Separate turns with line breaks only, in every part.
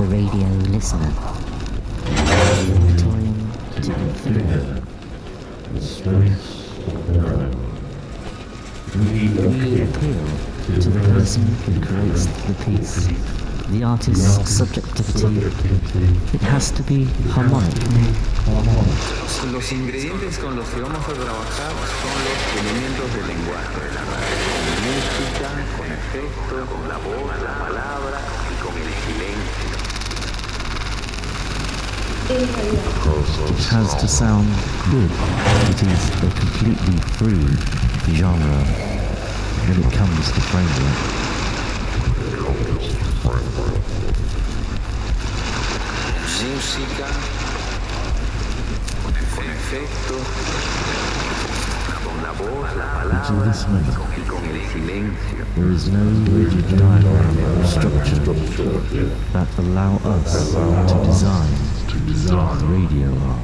the radio listener.
time to influence. We appeal to the person who creates the piece, the artist's subjectivity. It has to be harmonic.
Los, ingredientes con los que vamos a trabajar son los elementos del lenguaje la música, con efectos, con la voz, la palabra y con el silencio.
Es radio.
It has to sound good. It is a completely free genre when it comes to framework.
Música, con efectos, con la voz, la palabra
this moment,
y con el silencio.
there is no rigid diagram or structure that allow us to design radio art.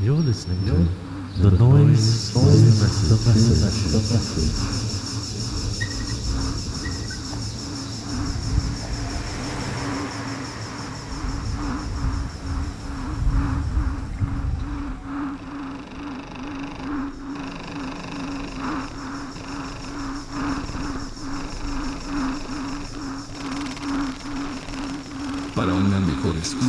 You're listening to the noise, the message, the message.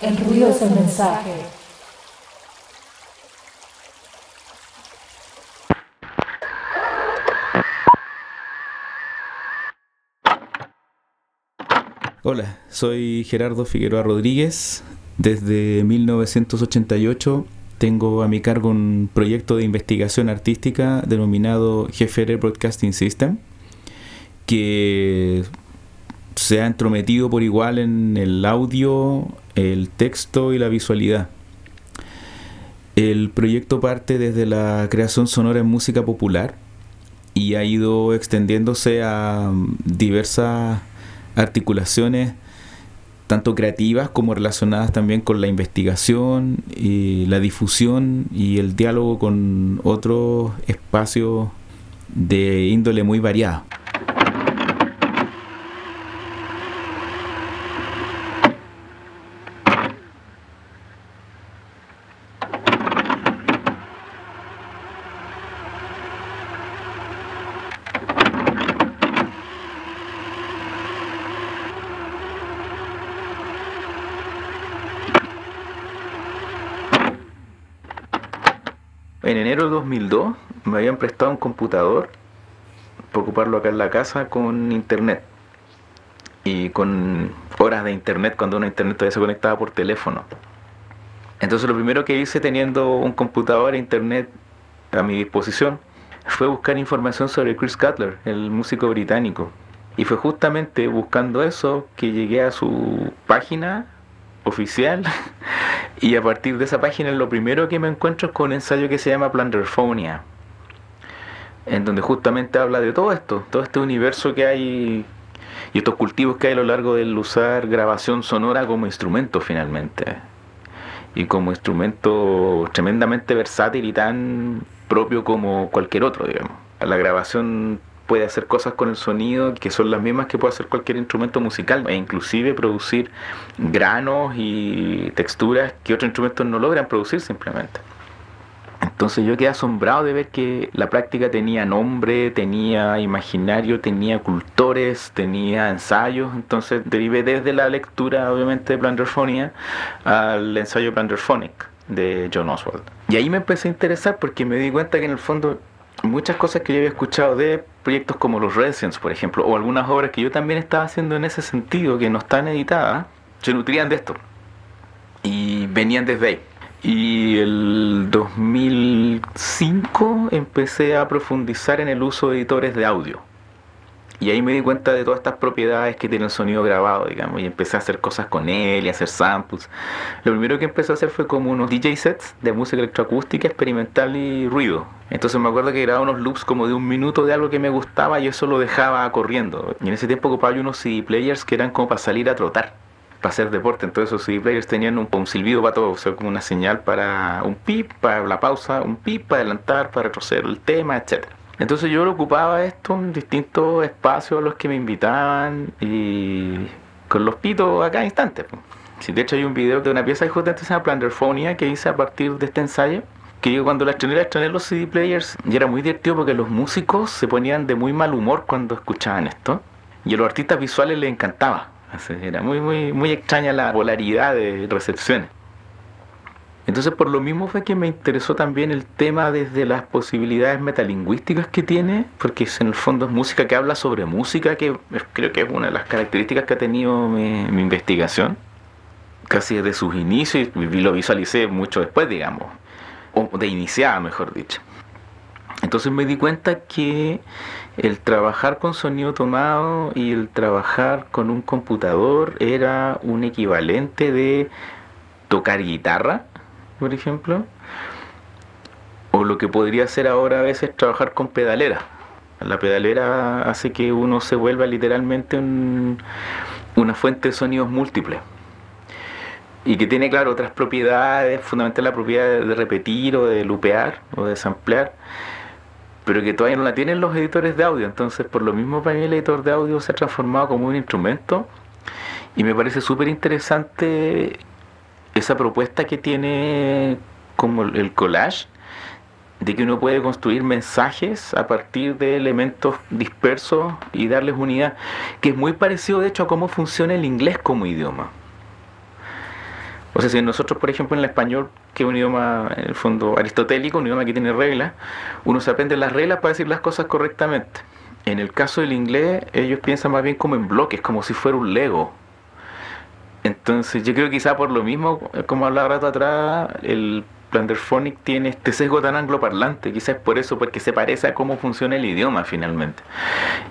El
ruido es el mensaje.
Hola, soy Gerardo Figueroa Rodríguez. Desde 1988 tengo a mi cargo un proyecto de investigación artística denominado GFR Broadcasting System, que se ha entrometido por igual en el audio, el texto y la visualidad. El proyecto parte desde la creación sonora en música popular y ha ido extendiéndose a diversas articulaciones tanto creativas como relacionadas también con la investigación y la difusión y el diálogo con otros espacios de índole muy variada. En enero de 2002 me habían prestado un computador para ocuparlo acá en la casa con internet. Y con horas de internet cuando una internet todavía se conectaba por teléfono. Entonces lo primero que hice teniendo un computador e internet a mi disposición fue buscar información sobre Chris Cutler, el músico británico. Y fue justamente buscando eso que llegué a su página oficial y a partir de esa página lo primero que me encuentro es con un ensayo que se llama Planderphonia en donde justamente habla de todo esto, todo este universo que hay y estos cultivos que hay a lo largo del usar grabación sonora como instrumento finalmente y como instrumento tremendamente versátil y tan propio como cualquier otro, digamos. La grabación puede hacer cosas con el sonido que son las mismas que puede hacer cualquier instrumento musical e inclusive producir granos y texturas que otros instrumentos no logran producir simplemente. Entonces yo quedé asombrado de ver que la práctica tenía nombre, tenía imaginario, tenía cultores, tenía ensayos. Entonces derivé desde la lectura, obviamente, de Planderphonia al ensayo Planderphonic de John Oswald. Y ahí me empecé a interesar porque me di cuenta que en el fondo muchas cosas que yo había escuchado de proyectos como los Residents, por ejemplo, o algunas obras que yo también estaba haciendo en ese sentido, que no están editadas, se nutrían de esto. Y venían desde ahí. Y el 2005 empecé a profundizar en el uso de editores de audio. Y ahí me di cuenta de todas estas propiedades que tiene el sonido grabado, digamos, y empecé a hacer cosas con él y a hacer samples. Lo primero que empecé a hacer fue como unos DJ sets de música electroacústica, experimental y ruido. Entonces me acuerdo que grababa unos loops como de un minuto de algo que me gustaba y eso lo dejaba corriendo. Y en ese tiempo ocupaba yo unos CD players que eran como para salir a trotar, para hacer deporte. Entonces esos CD players tenían un, un silbido para todo, o sea, como una señal para un pip, para la pausa, un pip, para adelantar, para retroceder el tema, etcétera. Entonces yo lo ocupaba esto en distintos espacios a los que me invitaban y con los pitos a cada instante. Si de hecho hay un video de una pieza que justamente se llama Planderphonia que hice a partir de este ensayo. Que yo cuando la estrené, la estrené en los CD players y era muy divertido porque los músicos se ponían de muy mal humor cuando escuchaban esto. Y a los artistas visuales les encantaba. Era muy, muy, muy extraña la polaridad de recepciones. Entonces por lo mismo fue que me interesó también el tema desde las posibilidades metalingüísticas que tiene, porque en el fondo es música que habla sobre música, que creo que es una de las características que ha tenido mi, mi investigación, casi desde sus inicios, y lo visualicé mucho después, digamos, o de iniciada, mejor dicho. Entonces me di cuenta que el trabajar con sonido tomado y el trabajar con un computador era un equivalente de tocar guitarra, por ejemplo, o lo que podría ser ahora a veces trabajar con pedalera. La pedalera hace que uno se vuelva literalmente un, una fuente de sonidos múltiples y que tiene, claro, otras propiedades, fundamentalmente la propiedad de repetir o de lupear o de samplear, pero que todavía no la tienen los editores de audio. Entonces, por lo mismo, para mí el editor de audio se ha transformado como un instrumento y me parece súper interesante esa propuesta que tiene como el collage de que uno puede construir mensajes a partir de elementos dispersos y darles unidad, que es muy parecido de hecho a cómo funciona el inglés como idioma. O sea, si nosotros, por ejemplo, en el español, que es un idioma, en el fondo, aristotélico, un idioma que tiene reglas, uno se aprende las reglas para decir las cosas correctamente. En el caso del inglés, ellos piensan más bien como en bloques, como si fuera un Lego. Entonces, yo creo que quizá por lo mismo, como hablaba rato atrás, el Planderphonic tiene este sesgo tan angloparlante, quizás por eso, porque se parece a cómo funciona el idioma finalmente.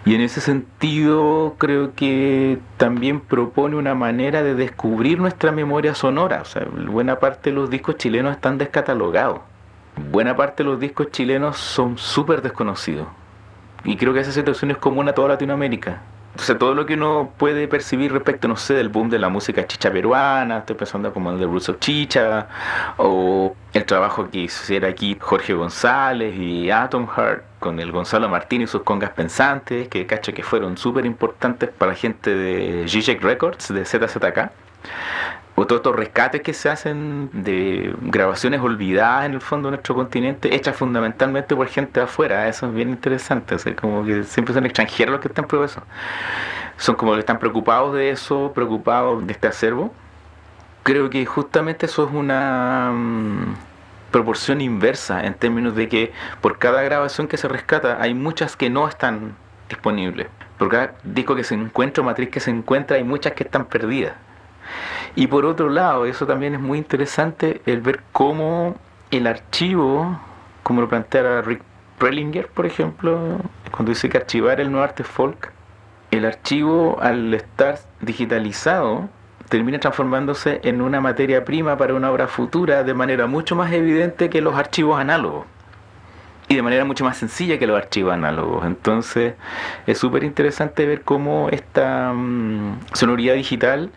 Y en ese sentido creo que también propone una manera de descubrir nuestra memoria sonora. O sea, buena parte de los discos chilenos están descatalogados. Buena parte de los discos chilenos son súper desconocidos. Y creo que esa situación es común a toda Latinoamérica. Sea, todo lo que uno puede percibir respecto, no sé, del boom de la música chicha peruana, estoy pensando como en The Roots Chicha, o el trabajo que hiciera aquí Jorge González y Atom Heart con el Gonzalo Martín y sus congas pensantes, que cacho que fueron súper importantes para la gente de GJEC Records, de ZZK o todos estos rescates que se hacen de grabaciones olvidadas en el fondo de nuestro continente, hechas fundamentalmente por gente de afuera, eso es bien interesante, o como que siempre son extranjeros los que están eso. Son como que están preocupados de eso, preocupados de este acervo. Creo que justamente eso es una mm, proporción inversa en términos de que por cada grabación que se rescata hay muchas que no están disponibles. Por cada disco que se encuentra matriz que se encuentra hay muchas que están perdidas. Y por otro lado, eso también es muy interesante, el ver cómo el archivo, como lo plantea Rick Prelinger, por ejemplo, cuando dice que archivar el nuevo arte folk, el archivo al estar digitalizado termina transformándose en una materia prima para una obra futura de manera mucho más evidente que los archivos análogos y de manera mucho más sencilla que los archivos análogos. Entonces es súper interesante ver cómo esta mm, sonoridad digital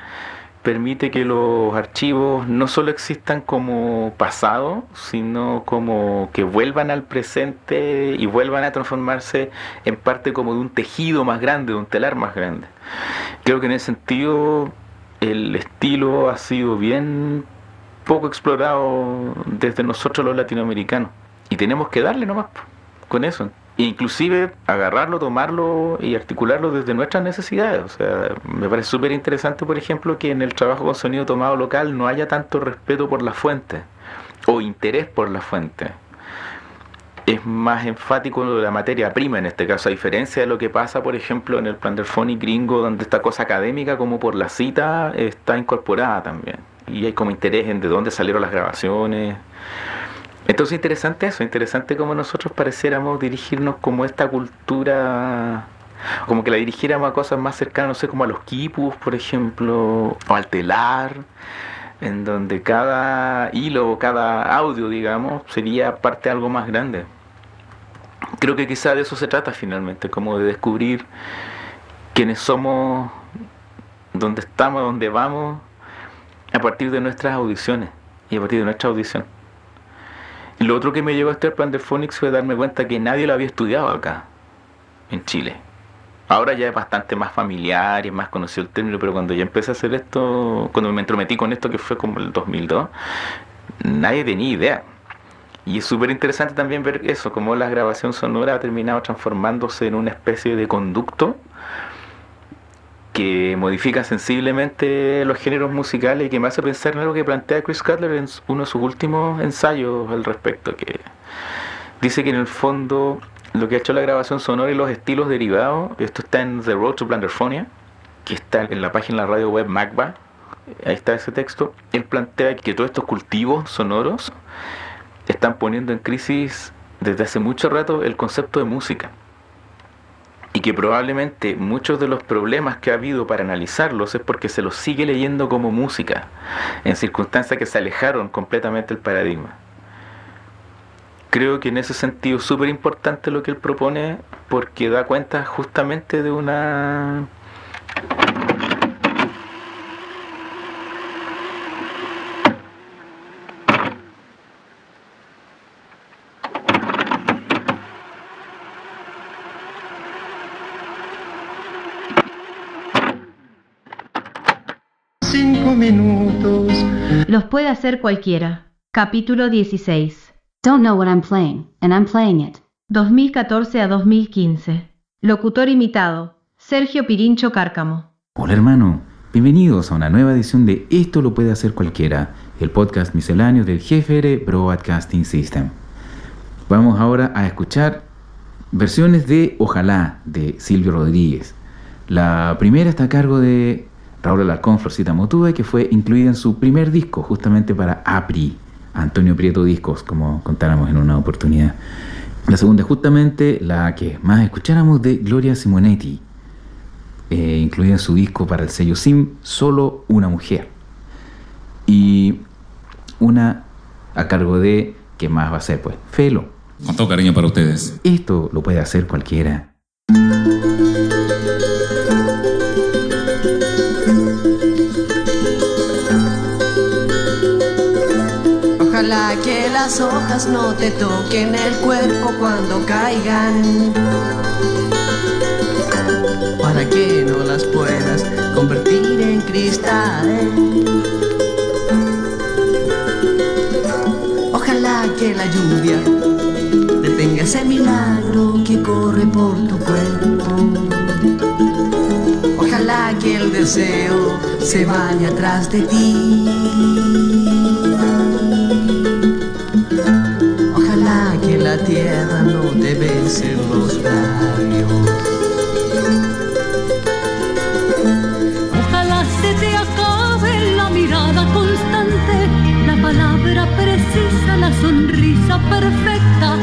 permite que los archivos no solo existan como pasado, sino como que vuelvan al presente y vuelvan a transformarse en parte como de un tejido más grande, de un telar más grande. Creo que en ese sentido el estilo ha sido bien poco explorado desde nosotros los latinoamericanos y tenemos que darle nomás con eso inclusive agarrarlo, tomarlo y articularlo desde nuestras necesidades. O sea, me parece súper interesante, por ejemplo, que en el trabajo con sonido tomado local no haya tanto respeto por la fuente o interés por la fuente. Es más enfático la materia prima en este caso, a diferencia de lo que pasa, por ejemplo, en el Planderphonic gringo, donde esta cosa académica, como por la cita, está incorporada también. Y hay como interés en de dónde salieron las grabaciones. Entonces interesante eso, interesante como nosotros pareciéramos dirigirnos como esta cultura, como que la dirigiéramos a cosas más cercanas, no sé, como a los quipus, por ejemplo, o al telar, en donde cada hilo, cada audio, digamos, sería parte de algo más grande. Creo que quizá de eso se trata finalmente, como de descubrir quiénes somos, dónde estamos, dónde vamos, a partir de nuestras audiciones y a partir de nuestra audición. Lo otro que me llevó a este plan de fue darme cuenta que nadie lo había estudiado acá, en Chile. Ahora ya es bastante más familiar y más conocido el término, pero cuando ya empecé a hacer esto, cuando me entrometí con esto, que fue como el 2002, nadie tenía idea. Y es súper interesante también ver eso, cómo la grabación sonora ha terminado transformándose en una especie de conducto que modifica sensiblemente los géneros musicales y que me hace pensar en algo que plantea Chris Cutler en uno de sus últimos ensayos al respecto, que dice que en el fondo lo que ha hecho la grabación sonora y los estilos derivados, esto está en The Road to Blanderphonia, que está en la página de la radio web Magba, ahí está ese texto, él plantea que todos estos cultivos sonoros están poniendo en crisis desde hace mucho rato el concepto de música y que probablemente muchos de los problemas que ha habido para analizarlos es porque se los sigue leyendo como música, en circunstancias que se alejaron completamente del paradigma. Creo que en ese sentido es súper importante lo que él propone porque da cuenta justamente de una
minutos. Los puede hacer cualquiera. Capítulo 16.
Don't know what I'm playing, and I'm playing it.
2014 a 2015. Locutor imitado. Sergio Pirincho Cárcamo.
Hola hermano,
Bienvenidos a una nueva edición de Esto lo puede hacer cualquiera, el podcast misceláneo del GFR Broadcasting System. Vamos ahora a escuchar versiones de Ojalá de Silvio Rodríguez. La primera está a cargo de Raúl Alarcón, Florcita Motúa, que fue incluida en su primer disco, justamente para APRI, Antonio Prieto Discos, como contáramos en una oportunidad. La segunda, justamente la que más escucháramos de Gloria Simonetti, eh, incluida en su disco para el sello SIM, Solo una mujer. Y una a cargo de, ¿qué más va a ser? Pues, Felo.
Con todo cariño para ustedes.
Esto lo puede hacer cualquiera.
Ojalá que las hojas no te toquen el cuerpo cuando caigan. Para que no las puedas convertir en cristal. Ojalá que la lluvia detenga ese milagro que corre por tu cuerpo. Ojalá que el deseo se vaya atrás de ti. Ojalá que la tierra no te bese los labios.
Ojalá se te acabe la mirada constante, la palabra precisa, la sonrisa perfecta.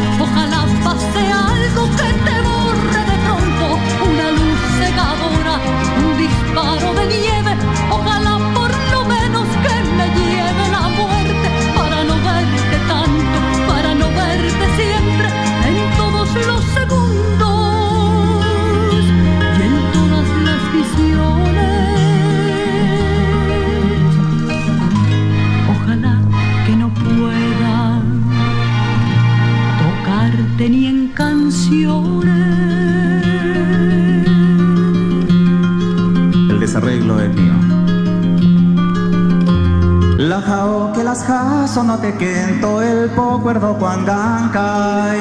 Jaso no te quento el pocuerdo cuando cae.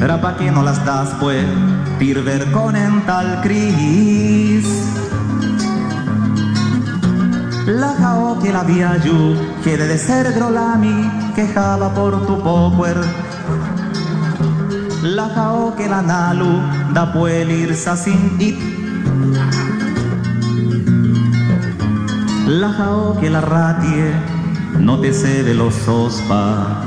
Era pa' que no las das pues, pirver con en tal cris. La jao que la viayu, quiere de ser grolami, quejaba por tu pocuer. La jao que la nalu, da puel irsa sin it. La jao que la ratie, no te cede los sospa.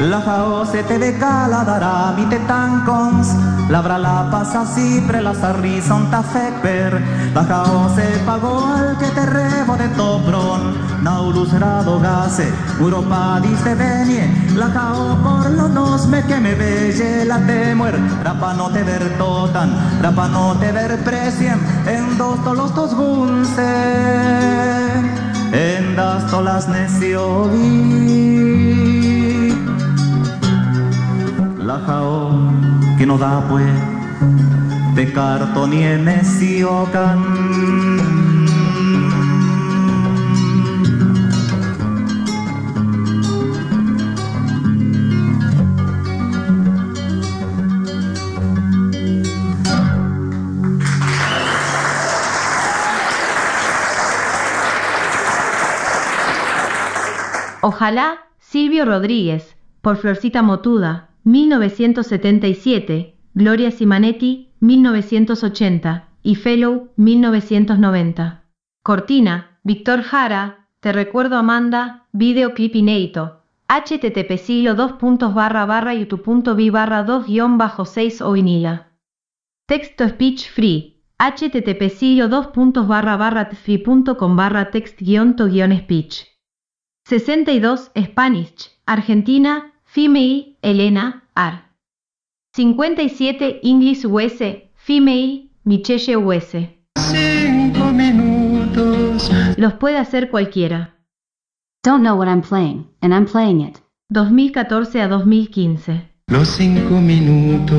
La jao se te decala dará mi tancons Labra la pasa siempre la sarrison ta feper La jao se pagó al que te rebo de topron Naurus rado gase Europa dice venie La jao por los dos me que me belle la temuer Rapa no te ver totan Rapa no te ver precien En dos tolos tos gunse En das tolas necio la jao que no da pues de cartón y can.
Ojalá Silvio Rodríguez, por Florcita Motuda, 1977, Gloria Simanetti, 1980, y Fellow, 1990. Cortina, Víctor Jara, Te recuerdo Amanda, Videoclip inédito, http silo 2 barra barra youtube.vi barra 2 guion bajo 6 o vinila. Texto speech free, http silo 2 barra barra free.com barra text guion to guion speech. 62 Spanish, Argentina, Female, Elena, Ar. 57 English US, Female, Michelle US.
Cinco minutos.
Los puede hacer cualquiera.
Don't know what I'm playing, and I'm playing it.
2014 a 2015.
Los cinco minutos.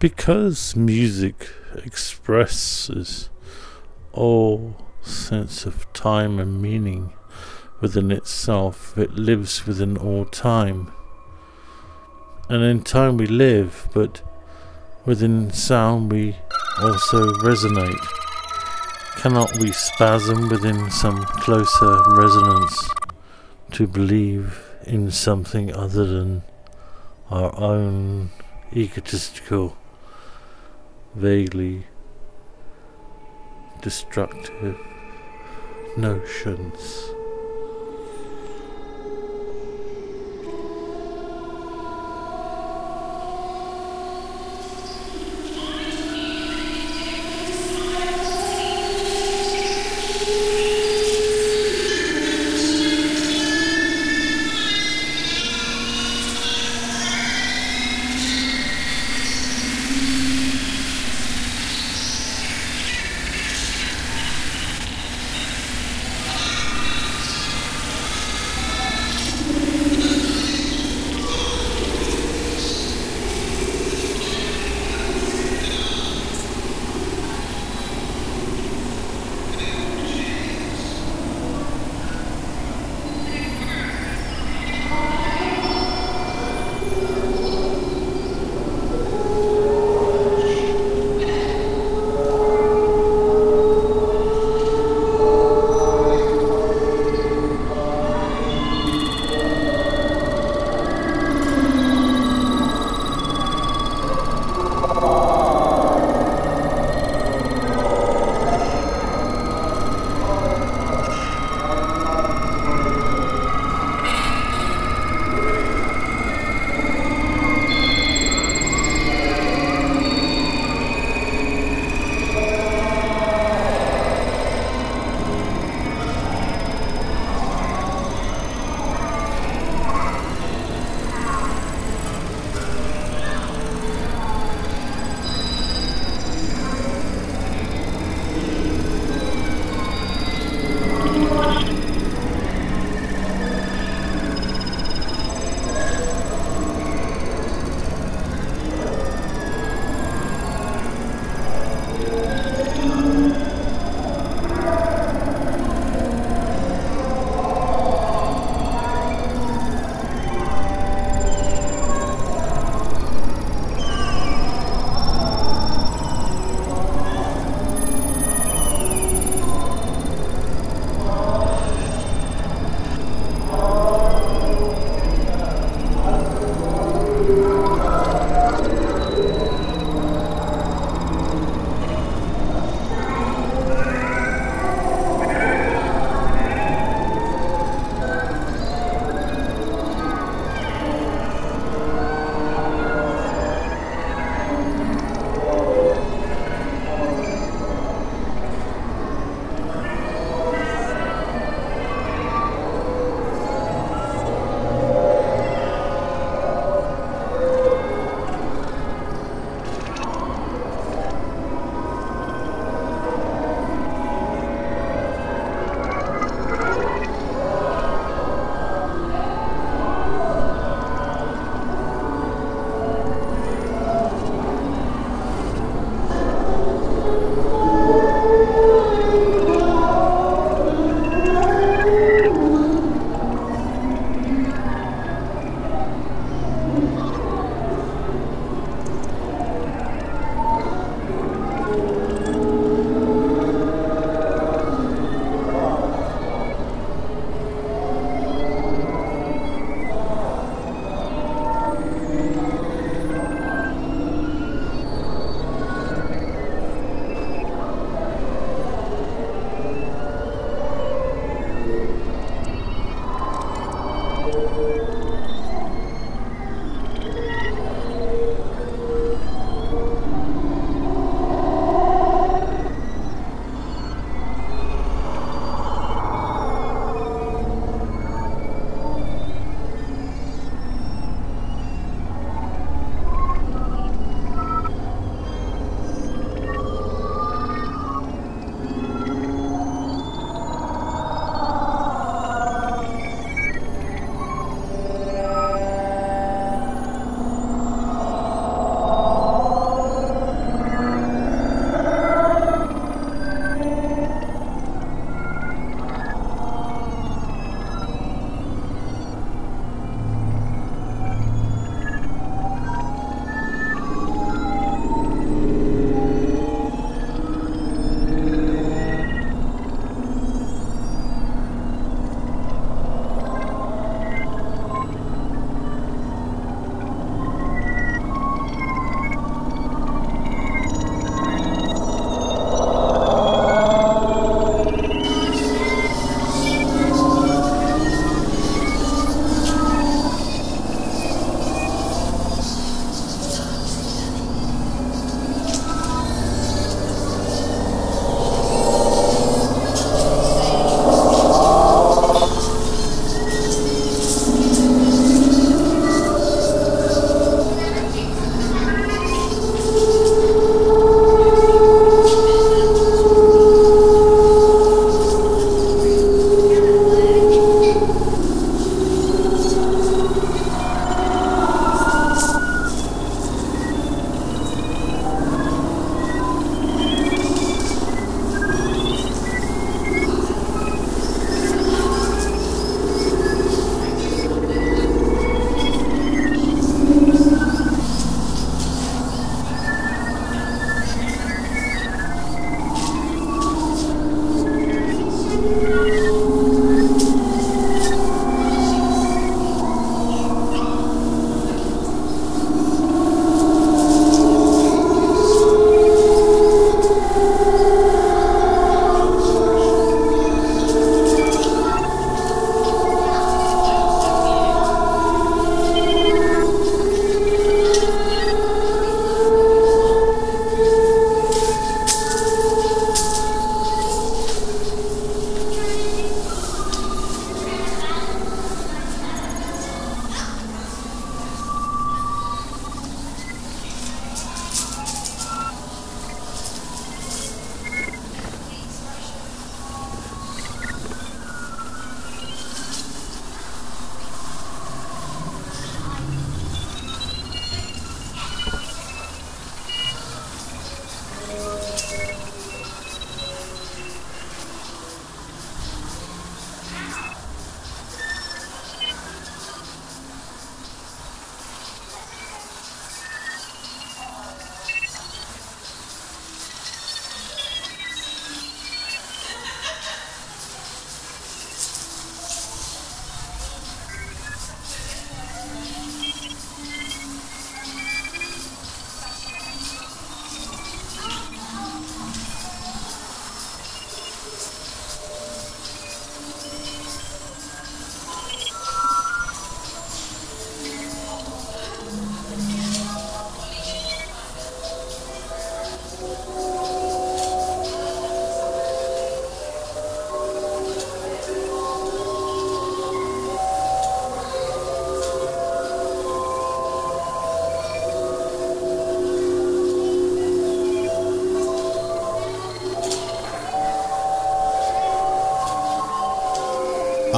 Because music expresses all sense of time and meaning within itself, it lives within all time. And in time we live, but within sound we also resonate. Cannot we spasm within some closer resonance to believe in something other than our own egotistical, vaguely destructive notions?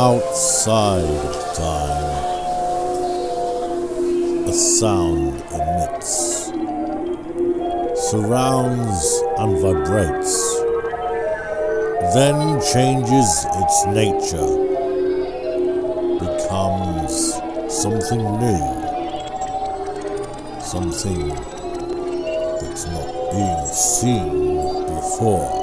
Outside of time, a sound emits, surrounds and vibrates, then changes its nature, becomes something new, something that's not being seen before.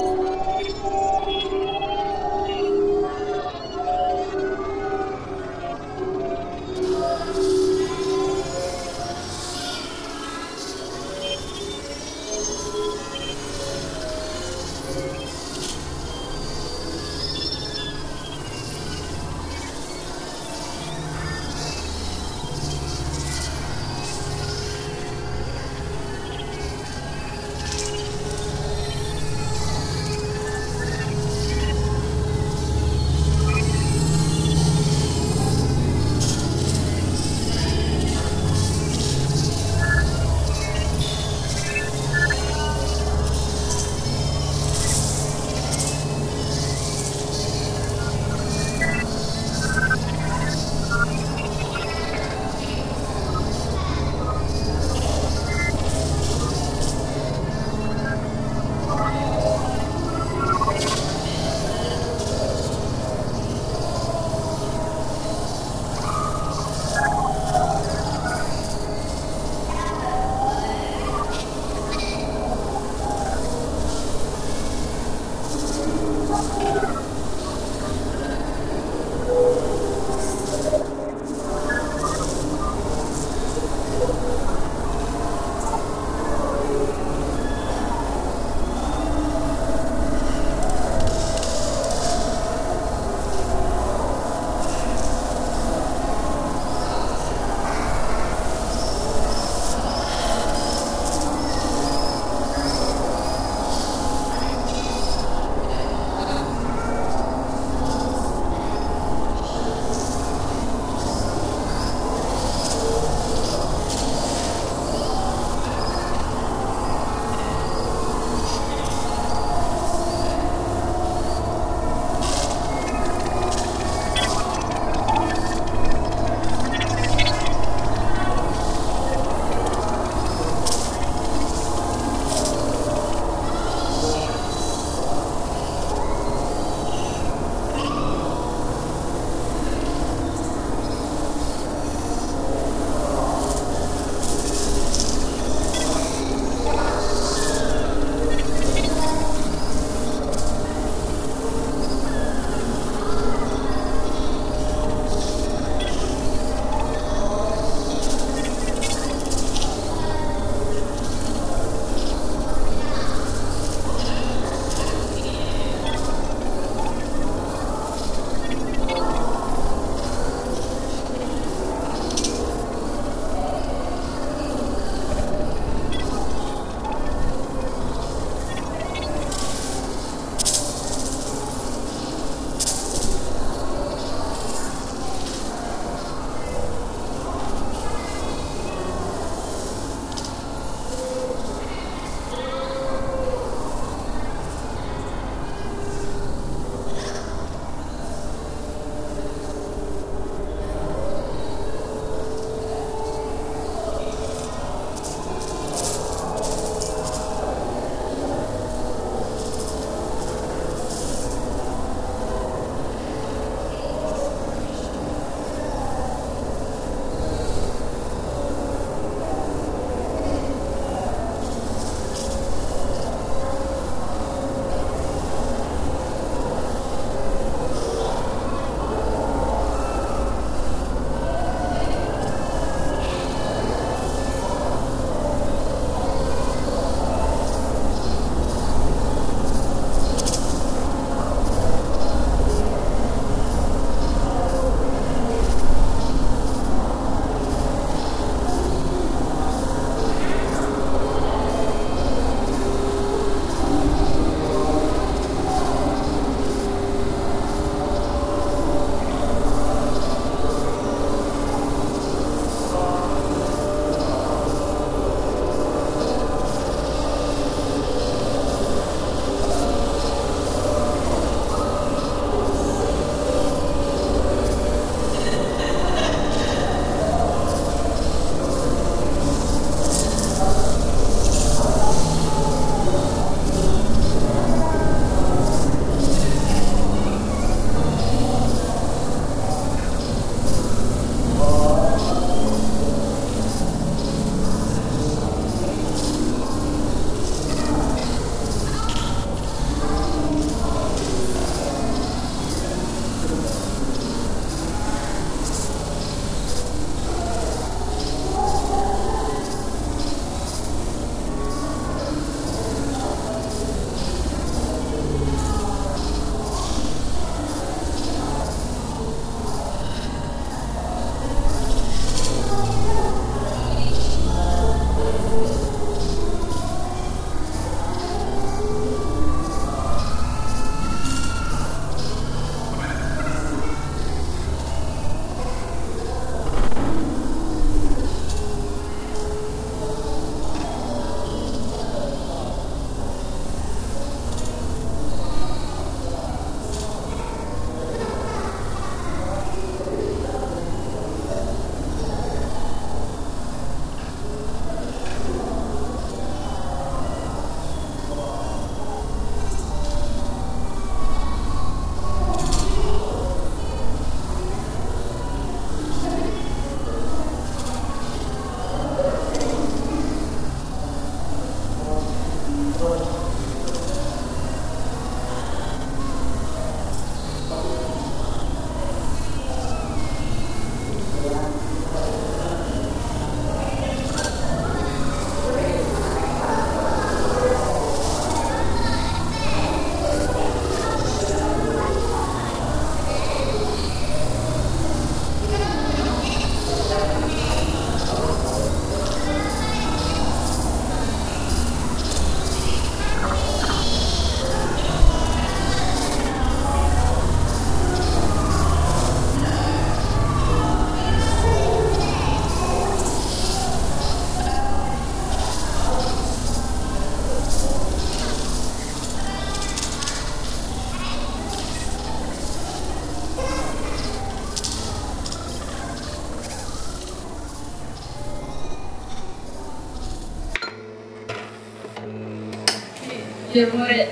Il rumore.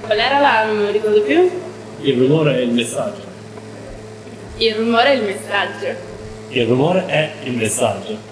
Qual era la. non me lo ricordo più?
Il rumore è il messaggio.
Il rumore è il messaggio.
Il rumore è il messaggio.